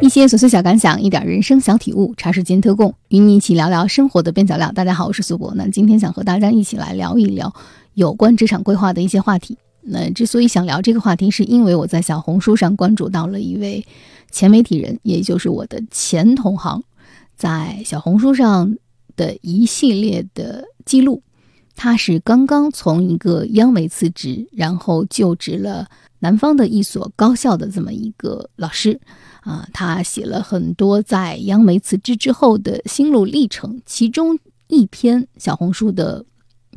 一些琐碎小感想，一点人生小体悟，茶时间特供，与你一起聊聊生活的边角料。大家好，我是苏博。那今天想和大家一起来聊一聊有关职场规划的一些话题。那之所以想聊这个话题，是因为我在小红书上关注到了一位前媒体人，也就是我的前同行，在小红书上的一系列的记录。他是刚刚从一个央媒辞职，然后就职了南方的一所高校的这么一个老师，啊，他写了很多在央媒辞职之后的心路历程，其中一篇小红书的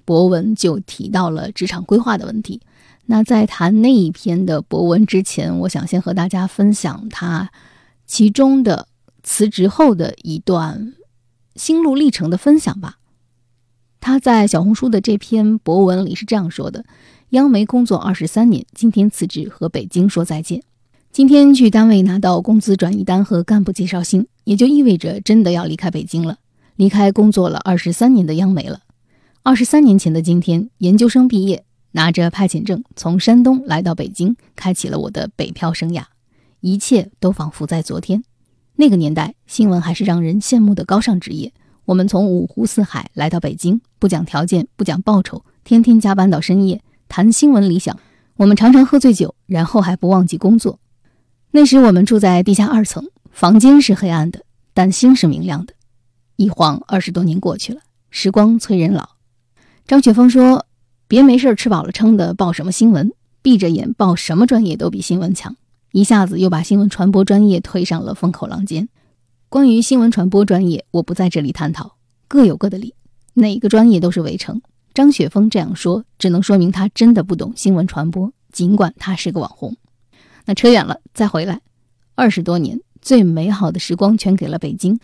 博文就提到了职场规划的问题。那在谈那一篇的博文之前，我想先和大家分享他其中的辞职后的一段心路历程的分享吧。他在小红书的这篇博文里是这样说的：“央媒工作二十三年，今天辞职和北京说再见。今天去单位拿到工资转移单和干部介绍信，也就意味着真的要离开北京了，离开工作了二十三年的央媒了。二十三年前的今天，研究生毕业，拿着派遣证从山东来到北京，开启了我的北漂生涯。一切都仿佛在昨天。那个年代，新闻还是让人羡慕的高尚职业。”我们从五湖四海来到北京，不讲条件，不讲报酬，天天加班到深夜，谈新闻理想。我们常常喝醉酒，然后还不忘记工作。那时我们住在地下二层，房间是黑暗的，但心是明亮的。一晃二十多年过去了，时光催人老。张雪峰说：“别没事吃饱了撑的报什么新闻，闭着眼报什么专业都比新闻强。”一下子又把新闻传播专业推上了风口浪尖。关于新闻传播专业，我不在这里探讨，各有各的理，哪个专业都是围城。张雪峰这样说，只能说明他真的不懂新闻传播，尽管他是个网红。那扯远了，再回来，二十多年最美好的时光全给了北京，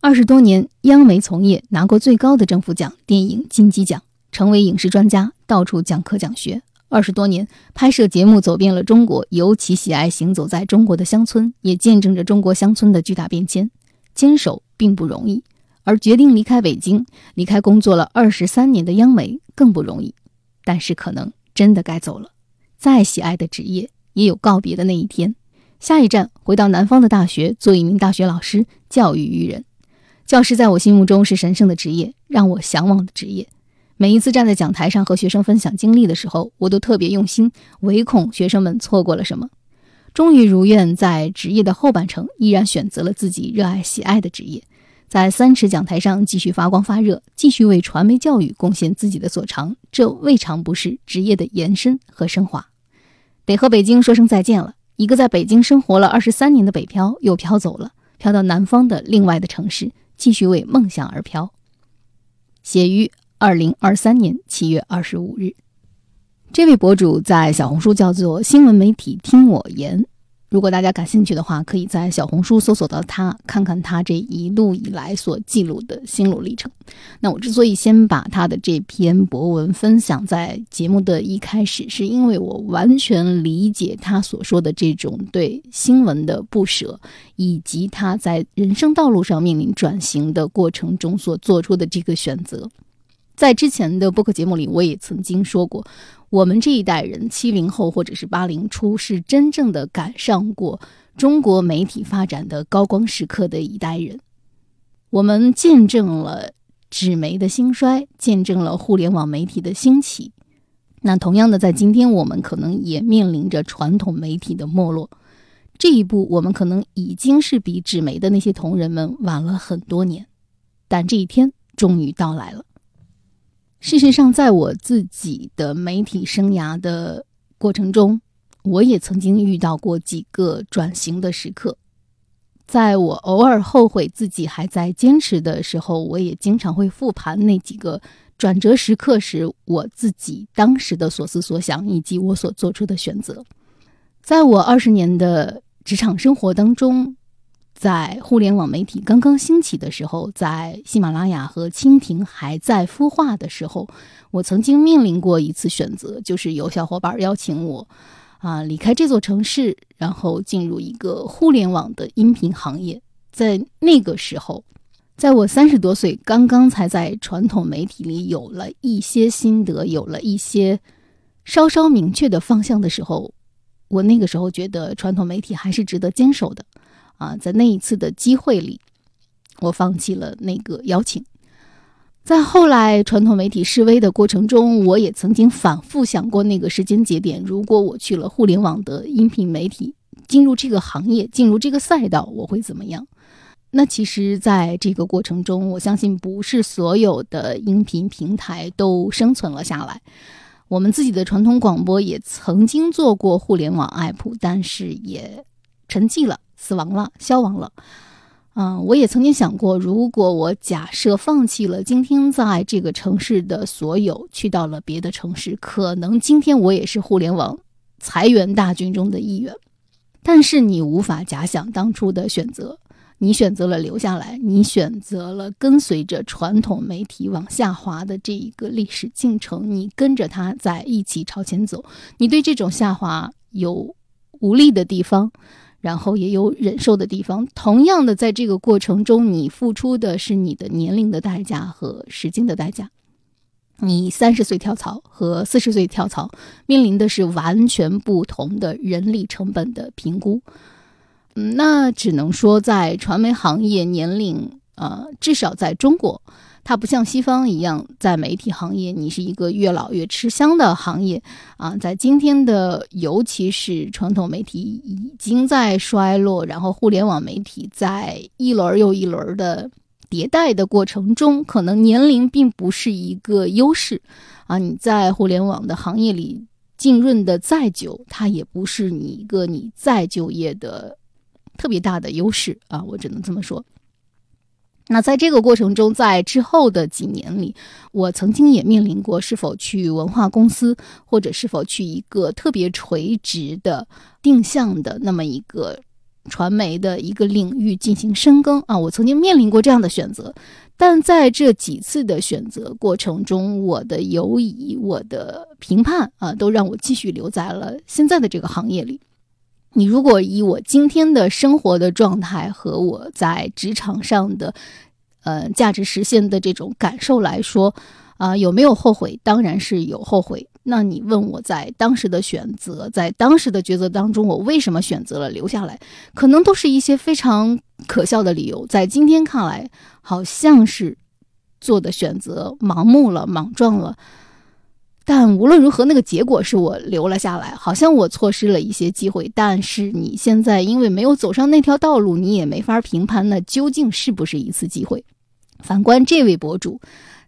二十多年央媒从业，拿过最高的政府奖——电影金鸡奖，成为影视专家，到处讲课讲学。二十多年拍摄节目，走遍了中国，尤其喜爱行走在中国的乡村，也见证着中国乡村的巨大变迁。坚守并不容易，而决定离开北京、离开工作了二十三年的央媒更不容易。但是可能真的该走了。再喜爱的职业也有告别的那一天。下一站回到南方的大学，做一名大学老师，教育育人。教师在我心目中是神圣的职业，让我向往的职业。每一次站在讲台上和学生分享经历的时候，我都特别用心，唯恐学生们错过了什么。终于如愿，在职业的后半程，依然选择了自己热爱喜爱的职业，在三尺讲台上继续发光发热，继续为传媒教育贡献自己的所长，这未尝不是职业的延伸和升华。得和北京说声再见了，一个在北京生活了二十三年的北漂又飘走了，飘到南方的另外的城市，继续为梦想而飘。写于二零二三年七月二十五日。这位博主在小红书叫做“新闻媒体听我言”，如果大家感兴趣的话，可以在小红书搜索到他，看看他这一路以来所记录的心路历程。那我之所以先把他的这篇博文分享在节目的一开始，是因为我完全理解他所说的这种对新闻的不舍，以及他在人生道路上面临转型的过程中所做出的这个选择。在之前的播客节目里，我也曾经说过，我们这一代人，七零后或者是八零初，是真正的赶上过中国媒体发展的高光时刻的一代人。我们见证了纸媒的兴衰，见证了互联网媒体的兴起。那同样的，在今天，我们可能也面临着传统媒体的没落。这一步，我们可能已经是比纸媒的那些同仁们晚了很多年，但这一天终于到来了。事实上，在我自己的媒体生涯的过程中，我也曾经遇到过几个转型的时刻。在我偶尔后悔自己还在坚持的时候，我也经常会复盘那几个转折时刻时我自己当时的所思所想以及我所做出的选择。在我二十年的职场生活当中。在互联网媒体刚刚兴起的时候，在喜马拉雅和蜻蜓还在孵化的时候，我曾经面临过一次选择，就是有小伙伴邀请我，啊，离开这座城市，然后进入一个互联网的音频行业。在那个时候，在我三十多岁，刚刚才在传统媒体里有了一些心得，有了一些稍稍明确的方向的时候，我那个时候觉得传统媒体还是值得坚守的。啊，在那一次的机会里，我放弃了那个邀请。在后来传统媒体示威的过程中，我也曾经反复想过那个时间节点，如果我去了互联网的音频媒体，进入这个行业，进入这个赛道，我会怎么样？那其实，在这个过程中，我相信不是所有的音频平台都生存了下来。我们自己的传统广播也曾经做过互联网 app，但是也沉寂了、死亡了、消亡了。嗯，我也曾经想过，如果我假设放弃了今天在这个城市的所有，去到了别的城市，可能今天我也是互联网裁员大军中的一员。但是你无法假想当初的选择，你选择了留下来，你选择了跟随着传统媒体往下滑的这一个历史进程，你跟着它在一起朝前走。你对这种下滑有无力的地方。然后也有忍受的地方。同样的，在这个过程中，你付出的是你的年龄的代价和时间的代价。你三十岁跳槽和四十岁跳槽，面临的是完全不同的人力成本的评估。嗯，那只能说，在传媒行业，年龄呃，至少在中国。它不像西方一样，在媒体行业，你是一个越老越吃香的行业啊。在今天的，尤其是传统媒体已经在衰落，然后互联网媒体在一轮又一轮的迭代的过程中，可能年龄并不是一个优势啊。你在互联网的行业里浸润的再久，它也不是你一个你再就业的特别大的优势啊。我只能这么说。那在这个过程中，在之后的几年里，我曾经也面临过是否去文化公司，或者是否去一个特别垂直的定向的那么一个传媒的一个领域进行深耕啊。我曾经面临过这样的选择，但在这几次的选择过程中，我的犹疑、我的评判啊，都让我继续留在了现在的这个行业里。你如果以我今天的生活的状态和我在职场上的，呃，价值实现的这种感受来说，啊，有没有后悔？当然是有后悔。那你问我在当时的选择，在当时的抉择当中，我为什么选择了留下来？可能都是一些非常可笑的理由，在今天看来，好像是做的选择盲目了、莽撞了。但无论如何，那个结果是我留了下来，好像我错失了一些机会。但是你现在因为没有走上那条道路，你也没法评判那究竟是不是一次机会。反观这位博主，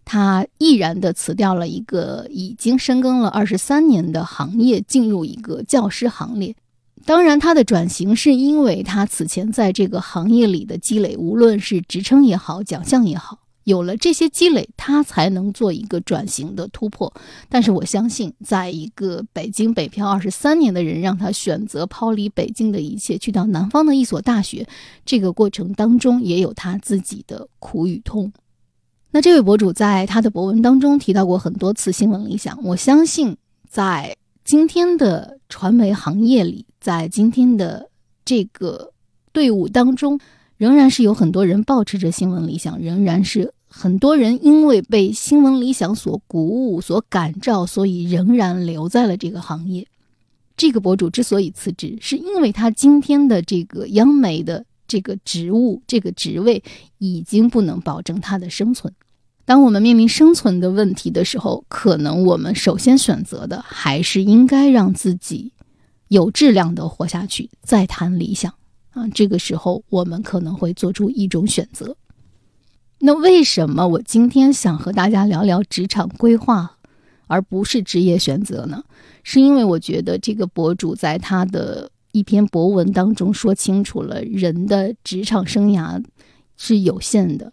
他毅然的辞掉了一个已经深耕了二十三年的行业，进入一个教师行列。当然，他的转型是因为他此前在这个行业里的积累，无论是职称也好，奖项也好。有了这些积累，他才能做一个转型的突破。但是我相信，在一个北京北漂二十三年的人，让他选择抛离北京的一切，去到南方的一所大学，这个过程当中也有他自己的苦与痛。那这位博主在他的博文当中提到过很多次新闻理想。我相信，在今天的传媒行业里，在今天的这个队伍当中，仍然是有很多人保持着新闻理想，仍然是。很多人因为被新闻理想所鼓舞、所感召，所以仍然留在了这个行业。这个博主之所以辞职，是因为他今天的这个央媒的这个职务、这个职位已经不能保证他的生存。当我们面临生存的问题的时候，可能我们首先选择的还是应该让自己有质量的活下去，再谈理想啊。这个时候，我们可能会做出一种选择。那为什么我今天想和大家聊聊职场规划，而不是职业选择呢？是因为我觉得这个博主在他的一篇博文当中说清楚了，人的职场生涯是有限的。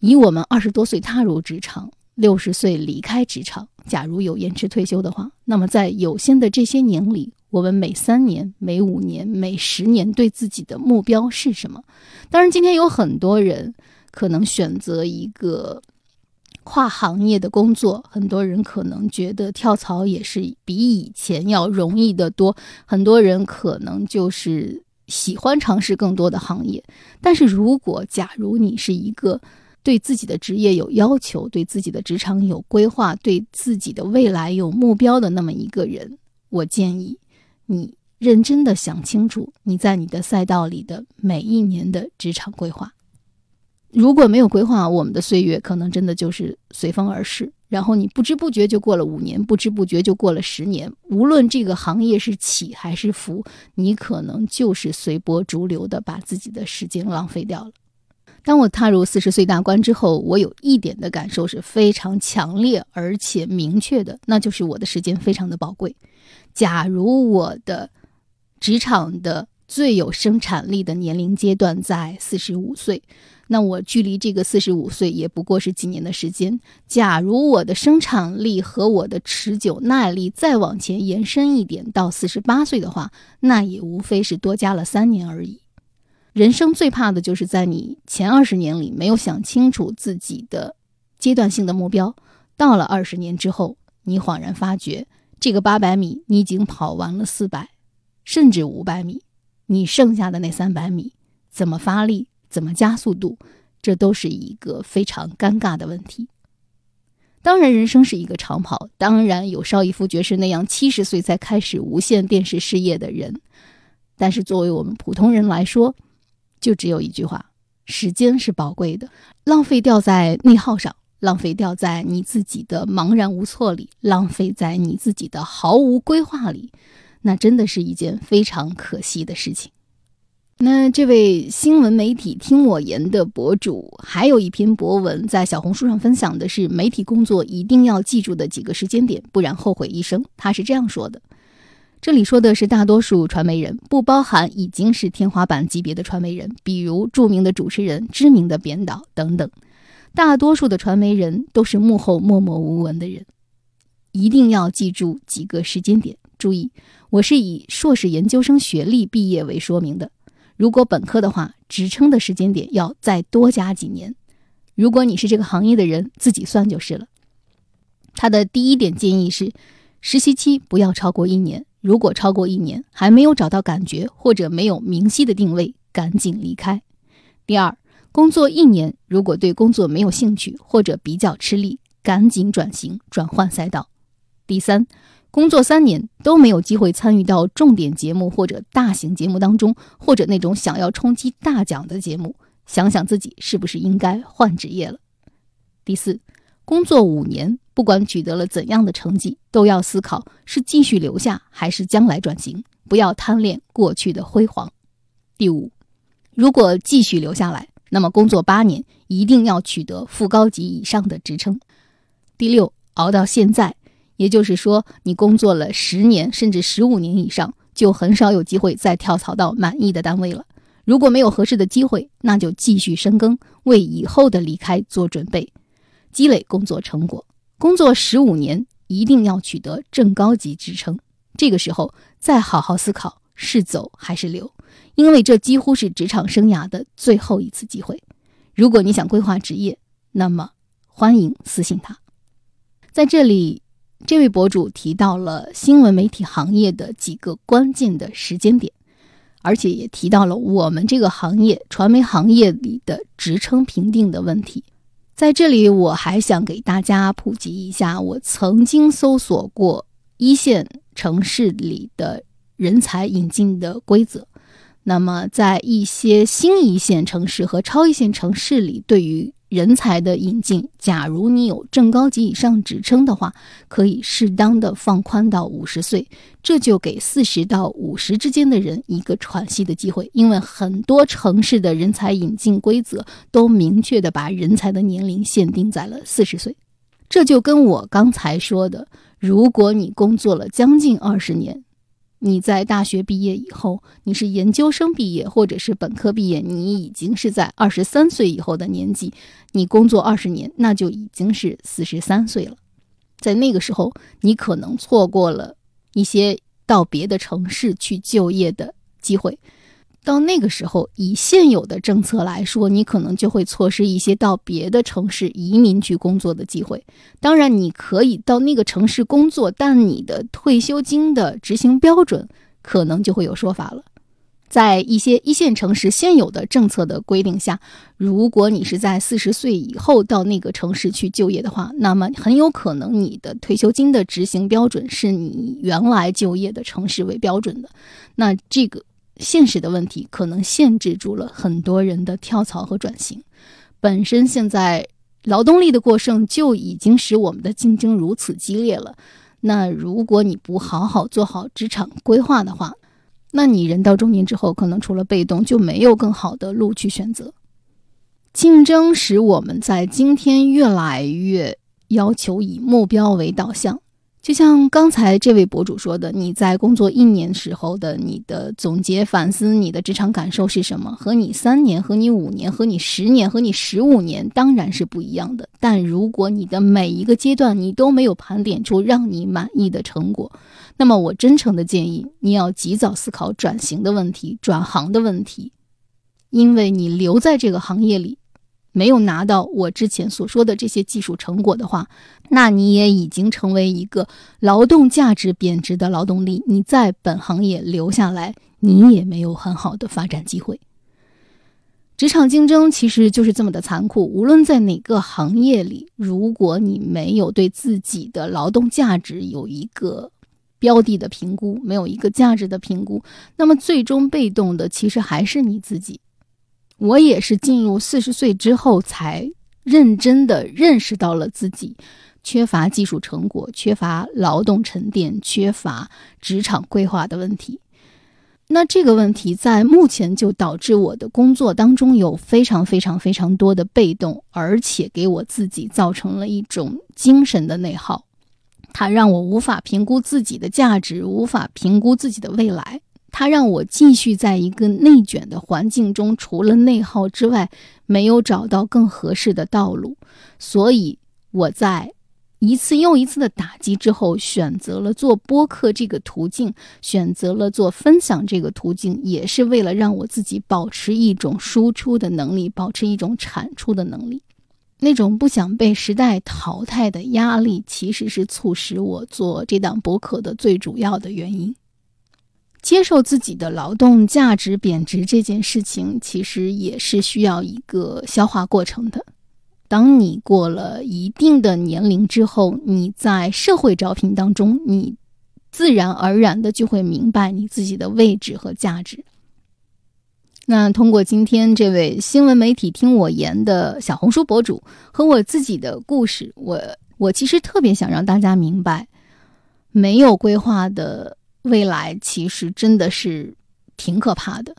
以我们二十多岁踏入职场，六十岁离开职场，假如有延迟退休的话，那么在有限的这些年里，我们每三年、每五年、每十年对自己的目标是什么？当然，今天有很多人。可能选择一个跨行业的工作，很多人可能觉得跳槽也是比以前要容易的多。很多人可能就是喜欢尝试更多的行业。但是如果假如你是一个对自己的职业有要求、对自己的职场有规划、对自己的未来有目标的那么一个人，我建议你认真的想清楚你在你的赛道里的每一年的职场规划。如果没有规划，我们的岁月可能真的就是随风而逝，然后你不知不觉就过了五年，不知不觉就过了十年。无论这个行业是起还是伏，你可能就是随波逐流的把自己的时间浪费掉了。当我踏入四十岁大关之后，我有一点的感受是非常强烈而且明确的，那就是我的时间非常的宝贵。假如我的职场的最有生产力的年龄阶段在四十五岁。那我距离这个四十五岁也不过是几年的时间。假如我的生产力和我的持久耐力再往前延伸一点到四十八岁的话，那也无非是多加了三年而已。人生最怕的就是在你前二十年里没有想清楚自己的阶段性的目标，到了二十年之后，你恍然发觉，这个八百米你已经跑完了四百，甚至五百米，你剩下的那三百米怎么发力？怎么加速度？这都是一个非常尴尬的问题。当然，人生是一个长跑，当然有邵逸夫爵士那样七十岁才开始无线电视事业的人。但是，作为我们普通人来说，就只有一句话：时间是宝贵的，浪费掉在内耗上，浪费掉在你自己的茫然无措里，浪费在你自己的毫无规划里，那真的是一件非常可惜的事情。那这位新闻媒体听我言的博主，还有一篇博文在小红书上分享的是媒体工作一定要记住的几个时间点，不然后悔一生。他是这样说的：这里说的是大多数传媒人，不包含已经是天花板级别的传媒人，比如著名的主持人、知名的编导等等。大多数的传媒人都是幕后默默无闻的人，一定要记住几个时间点。注意，我是以硕士研究生学历毕业为说明的。如果本科的话，职称的时间点要再多加几年。如果你是这个行业的人，自己算就是了。他的第一点建议是，实习期不要超过一年。如果超过一年还没有找到感觉，或者没有明晰的定位，赶紧离开。第二，工作一年，如果对工作没有兴趣或者比较吃力，赶紧转型转换赛道。第三。工作三年都没有机会参与到重点节目或者大型节目当中，或者那种想要冲击大奖的节目，想想自己是不是应该换职业了。第四，工作五年，不管取得了怎样的成绩，都要思考是继续留下还是将来转型，不要贪恋过去的辉煌。第五，如果继续留下来，那么工作八年一定要取得副高级以上的职称。第六，熬到现在。也就是说，你工作了十年甚至十五年以上，就很少有机会再跳槽到满意的单位了。如果没有合适的机会，那就继续深耕，为以后的离开做准备，积累工作成果。工作十五年，一定要取得正高级职称。这个时候再好好思考是走还是留，因为这几乎是职场生涯的最后一次机会。如果你想规划职业，那么欢迎私信他。在这里。这位博主提到了新闻媒体行业的几个关键的时间点，而且也提到了我们这个行业传媒行业里的职称评定的问题。在这里，我还想给大家普及一下，我曾经搜索过一线城市里的人才引进的规则。那么，在一些新一线城市和超一线城市里，对于人才的引进，假如你有正高级以上职称的话，可以适当的放宽到五十岁，这就给四十到五十之间的人一个喘息的机会。因为很多城市的人才引进规则都明确的把人才的年龄限定在了四十岁，这就跟我刚才说的，如果你工作了将近二十年。你在大学毕业以后，你是研究生毕业或者是本科毕业，你已经是在二十三岁以后的年纪，你工作二十年，那就已经是四十三岁了。在那个时候，你可能错过了一些到别的城市去就业的机会。到那个时候，以现有的政策来说，你可能就会错失一些到别的城市移民去工作的机会。当然，你可以到那个城市工作，但你的退休金的执行标准可能就会有说法了。在一些一线城市现有的政策的规定下，如果你是在四十岁以后到那个城市去就业的话，那么很有可能你的退休金的执行标准是你原来就业的城市为标准的。那这个现实的问题可能限制住了很多人的跳槽和转型。本身现在劳动力的过剩就已经使我们的竞争如此激烈了。那如果你不好好做好职场规划的话，那你人到中年之后，可能除了被动就没有更好的路去选择。竞争使我们在今天越来越要求以目标为导向。就像刚才这位博主说的，你在工作一年时候的你的总结反思，你的职场感受是什么？和你三年、和你五年、和你十年、和你十五年当然是不一样的。但如果你的每一个阶段你都没有盘点出让你满意的成果，那么我真诚的建议你要及早思考转型的问题、转行的问题，因为你留在这个行业里。没有拿到我之前所说的这些技术成果的话，那你也已经成为一个劳动价值贬值的劳动力。你在本行业留下来，你也没有很好的发展机会。职场竞争其实就是这么的残酷。无论在哪个行业里，如果你没有对自己的劳动价值有一个标的的评估，没有一个价值的评估，那么最终被动的其实还是你自己。我也是进入四十岁之后，才认真的认识到了自己缺乏技术成果、缺乏劳动沉淀、缺乏职场规划的问题。那这个问题在目前就导致我的工作当中有非常非常非常多的被动，而且给我自己造成了一种精神的内耗，它让我无法评估自己的价值，无法评估自己的未来。它让我继续在一个内卷的环境中，除了内耗之外，没有找到更合适的道路。所以我在一次又一次的打击之后，选择了做播客这个途径，选择了做分享这个途径，也是为了让我自己保持一种输出的能力，保持一种产出的能力。那种不想被时代淘汰的压力，其实是促使我做这档播客的最主要的原因。接受自己的劳动价值贬值这件事情，其实也是需要一个消化过程的。当你过了一定的年龄之后，你在社会招聘当中，你自然而然的就会明白你自己的位置和价值。那通过今天这位新闻媒体听我言的小红书博主和我自己的故事，我我其实特别想让大家明白，没有规划的。未来其实真的是挺可怕的，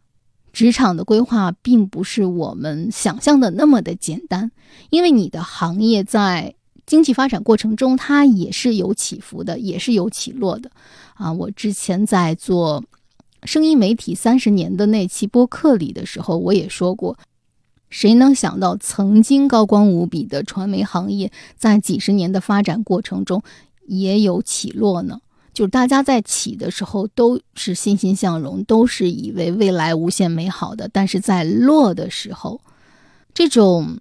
职场的规划并不是我们想象的那么的简单，因为你的行业在经济发展过程中，它也是有起伏的，也是有起落的。啊，我之前在做声音媒体三十年的那期播客里的时候，我也说过，谁能想到曾经高光无比的传媒行业，在几十年的发展过程中也有起落呢？就是大家在起的时候都是欣欣向荣，都是以为未来无限美好的，但是在落的时候，这种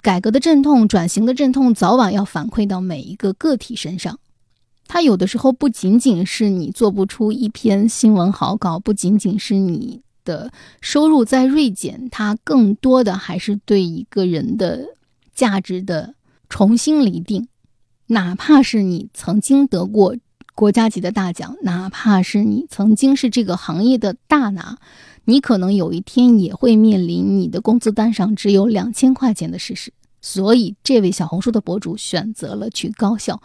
改革的阵痛、转型的阵痛，早晚要反馈到每一个个体身上。它有的时候不仅仅是你做不出一篇新闻好稿，不仅仅是你的收入在锐减，它更多的还是对一个人的价值的重新厘定，哪怕是你曾经得过。国家级的大奖，哪怕是你曾经是这个行业的大拿，你可能有一天也会面临你的工资单上只有两千块钱的事实。所以，这位小红书的博主选择了去高校，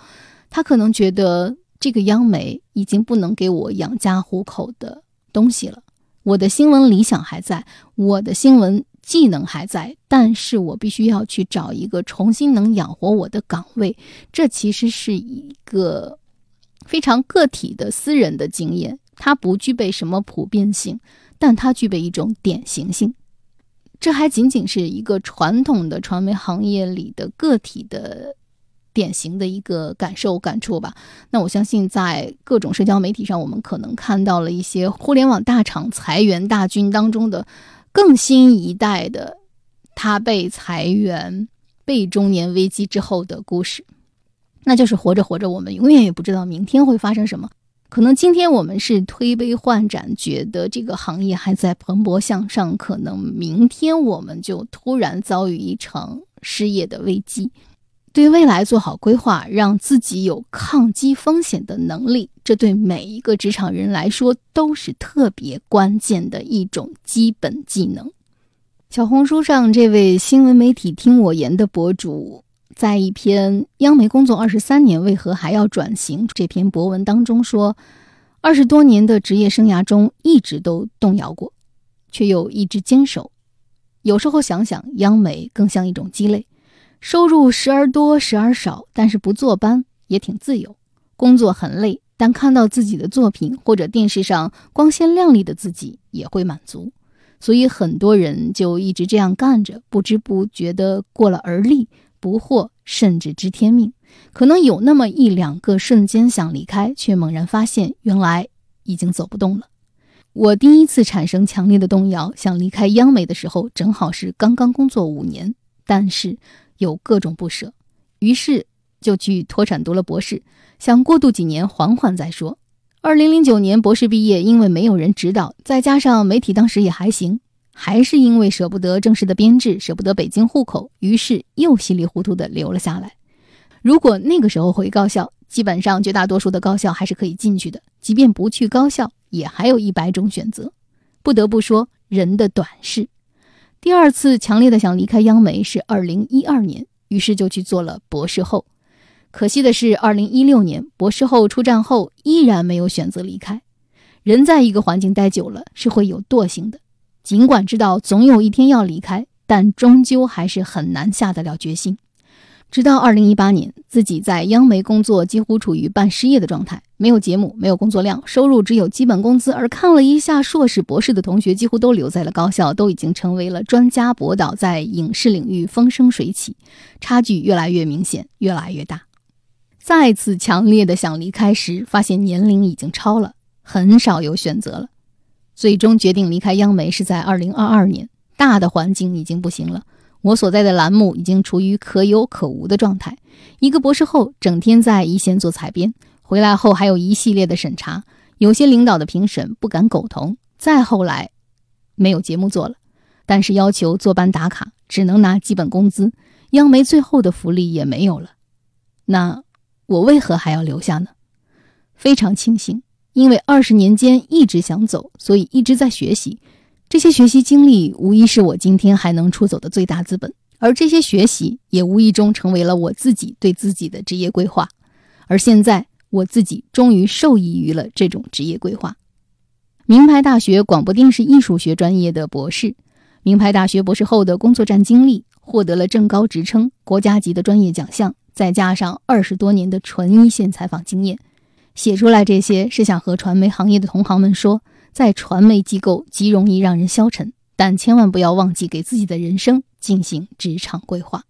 他可能觉得这个央媒已经不能给我养家糊口的东西了。我的新闻理想还在，我的新闻技能还在，但是我必须要去找一个重新能养活我的岗位。这其实是一个。非常个体的私人的经验，它不具备什么普遍性，但它具备一种典型性。这还仅仅是一个传统的传媒行业里的个体的典型的一个感受感触吧。那我相信，在各种社交媒体上，我们可能看到了一些互联网大厂裁员大军当中的更新一代的他被裁员、被中年危机之后的故事。那就是活着活着，我们永远也不知道明天会发生什么。可能今天我们是推杯换盏，觉得这个行业还在蓬勃向上，可能明天我们就突然遭遇一场失业的危机。对未来做好规划，让自己有抗击风险的能力，这对每一个职场人来说都是特别关键的一种基本技能。小红书上这位新闻媒体听我言的博主，在一篇“央媒工作二十三年，为何还要转型”这篇博文当中说，二十多年的职业生涯中，一直都动摇过，却又一直坚守。有时候想想，央媒更像一种鸡肋。收入时而多，时而少，但是不坐班也挺自由。工作很累，但看到自己的作品或者电视上光鲜亮丽的自己也会满足。所以很多人就一直这样干着，不知不觉的过了而立，不惑甚至知天命。可能有那么一两个瞬间想离开，却猛然发现原来已经走不动了。我第一次产生强烈的动摇，想离开央美的时候，正好是刚刚工作五年，但是。有各种不舍，于是就去脱产读了博士，想过渡几年缓缓再说。二零零九年博士毕业，因为没有人指导，再加上媒体当时也还行，还是因为舍不得正式的编制，舍不得北京户口，于是又稀里糊涂的留了下来。如果那个时候回高校，基本上绝大多数的高校还是可以进去的，即便不去高校，也还有一百种选择。不得不说，人的短视。第二次强烈的想离开央媒是二零一二年，于是就去做了博士后。可惜的是，二零一六年博士后出站后，依然没有选择离开。人在一个环境待久了是会有惰性的，尽管知道总有一天要离开，但终究还是很难下得了决心。直到二零一八年，自己在央媒工作，几乎处于半失业的状态，没有节目，没有工作量，收入只有基本工资。而看了一下硕士、博士的同学，几乎都留在了高校，都已经成为了专家博导，在影视领域风生水起，差距越来越明显，越来越大。再次强烈的想离开时，发现年龄已经超了，很少有选择了。最终决定离开央媒是在二零二二年，大的环境已经不行了。我所在的栏目已经处于可有可无的状态。一个博士后整天在一线做采编，回来后还有一系列的审查，有些领导的评审不敢苟同。再后来，没有节目做了，但是要求坐班打卡，只能拿基本工资。央媒最后的福利也没有了。那我为何还要留下呢？非常庆幸，因为二十年间一直想走，所以一直在学习。这些学习经历无疑是我今天还能出走的最大资本，而这些学习也无意中成为了我自己对自己的职业规划。而现在，我自己终于受益于了这种职业规划。名牌大学广播电视艺术学专业的博士，名牌大学博士后的工作站经历，获得了正高职称、国家级的专业奖项，再加上二十多年的纯一线采访经验，写出来这些是想和传媒行业的同行们说。在传媒机构极容易让人消沉，但千万不要忘记给自己的人生进行职场规划。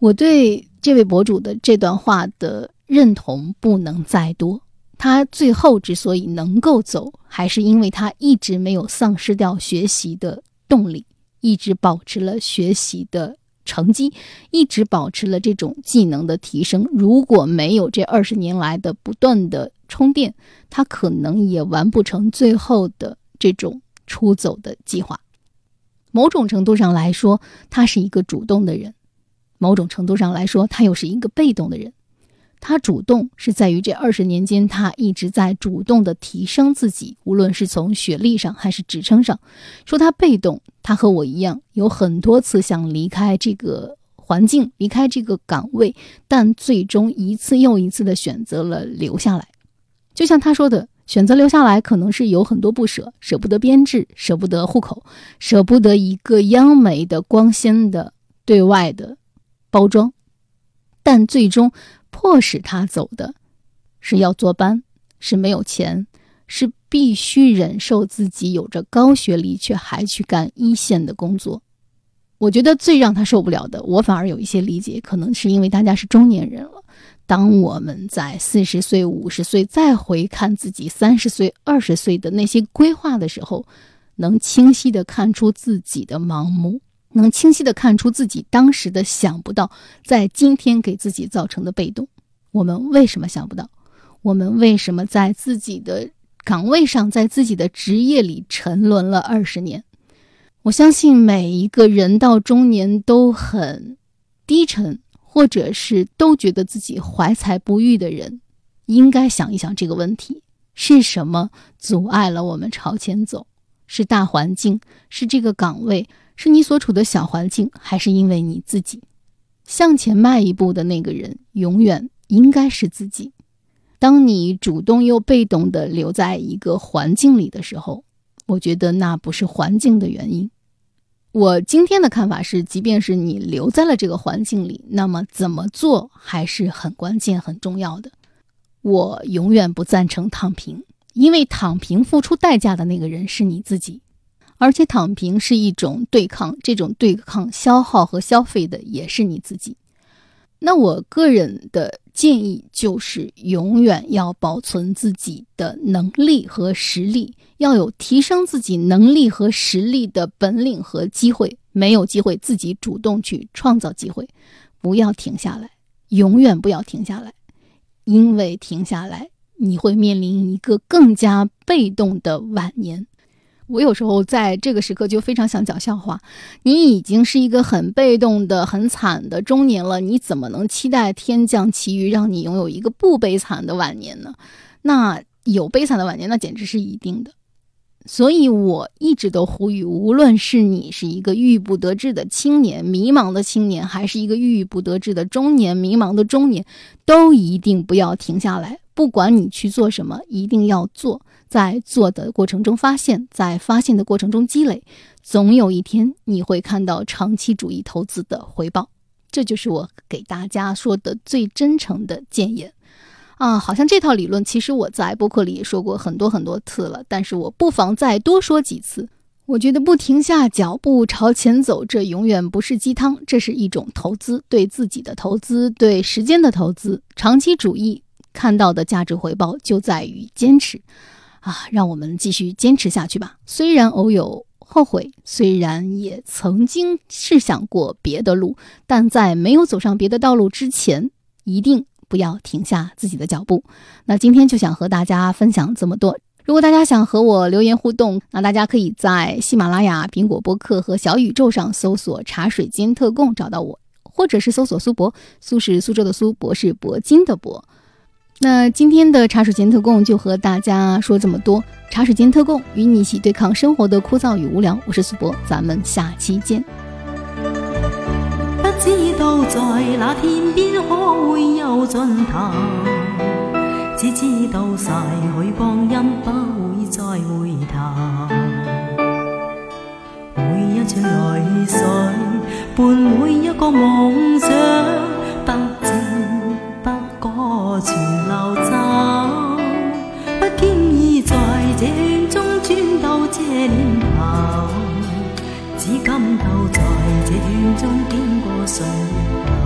我对这位博主的这段话的认同不能再多。他最后之所以能够走，还是因为他一直没有丧失掉学习的动力，一直保持了学习的成绩，一直保持了这种技能的提升。如果没有这二十年来的不断的，充电，他可能也完不成最后的这种出走的计划。某种程度上来说，他是一个主动的人；某种程度上来说，他又是一个被动的人。他主动是在于这二十年间，他一直在主动的提升自己，无论是从学历上还是职称上。说他被动，他和我一样，有很多次想离开这个环境，离开这个岗位，但最终一次又一次的选择了留下来。就像他说的，选择留下来可能是有很多不舍，舍不得编制，舍不得户口，舍不得一个央媒的光鲜的对外的包装，但最终迫使他走的，是要坐班，是没有钱，是必须忍受自己有着高学历却还去干一线的工作。我觉得最让他受不了的，我反而有一些理解，可能是因为大家是中年人了。当我们在四十岁、五十岁再回看自己三十岁、二十岁的那些规划的时候，能清晰的看出自己的盲目，能清晰的看出自己当时的想不到，在今天给自己造成的被动。我们为什么想不到？我们为什么在自己的岗位上，在自己的职业里沉沦了二十年？我相信每一个人到中年都很低沉，或者是都觉得自己怀才不遇的人，应该想一想这个问题：是什么阻碍了我们朝前走？是大环境，是这个岗位，是你所处的小环境，还是因为你自己？向前迈一步的那个人，永远应该是自己。当你主动又被动的留在一个环境里的时候，我觉得那不是环境的原因。我今天的看法是，即便是你留在了这个环境里，那么怎么做还是很关键、很重要的。我永远不赞成躺平，因为躺平付出代价的那个人是你自己，而且躺平是一种对抗，这种对抗消耗和消费的也是你自己。那我个人的建议就是，永远要保存自己的能力和实力，要有提升自己能力和实力的本领和机会。没有机会，自己主动去创造机会，不要停下来，永远不要停下来，因为停下来，你会面临一个更加被动的晚年。我有时候在这个时刻就非常想讲笑话。你已经是一个很被动的、很惨的中年了，你怎么能期待天降奇遇，让你拥有一个不悲惨的晚年呢？那有悲惨的晚年，那简直是一定的。所以我一直都呼吁，无论是你是一个郁郁不得志的青年、迷茫的青年，还是一个郁郁不得志的中年、迷茫的中年，都一定不要停下来。不管你去做什么，一定要做。在做的过程中发现，在发现的过程中积累，总有一天你会看到长期主义投资的回报。这就是我给大家说的最真诚的建言啊！好像这套理论其实我在播客里也说过很多很多次了，但是我不妨再多说几次。我觉得不停下脚步朝前走，这永远不是鸡汤，这是一种投资，对自己的投资，对时间的投资。长期主义看到的价值回报就在于坚持。啊，让我们继续坚持下去吧。虽然偶有后悔，虽然也曾经试想过别的路，但在没有走上别的道路之前，一定不要停下自己的脚步。那今天就想和大家分享这么多。如果大家想和我留言互动，那大家可以在喜马拉雅、苹果播客和小宇宙上搜索“茶水间特供”找到我，或者是搜索苏博，苏是苏州的苏，博是铂金的铂。那今天的茶水间特供就和大家说这么多。茶水间特供与你一起对抗生活的枯燥与无聊。我是苏博，咱们下期见。不知道在那天边可会有尽头，只知道逝去光阴不会再回头。每一串泪水伴每一个梦想，不知全。流走，不经意在这圈中转到这年头，只感到在这圈中经过岁月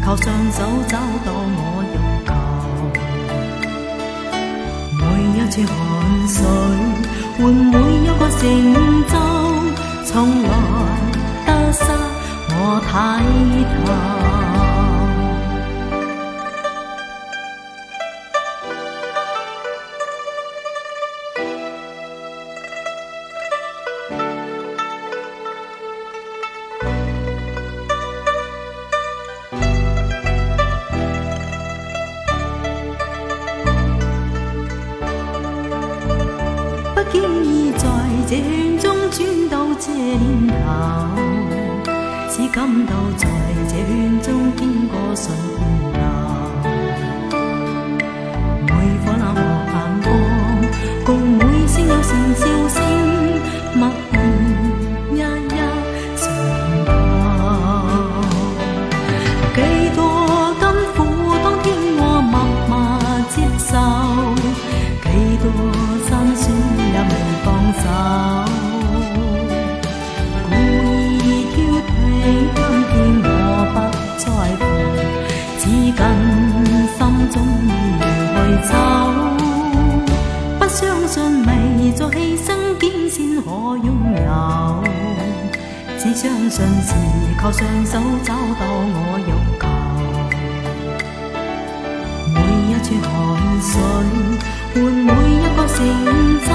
是靠双手找到我欲求，每一次汗水。换每一个成就，从来得失我睇透。信是靠双手找到我欲求。每一串汗水，换每一个成就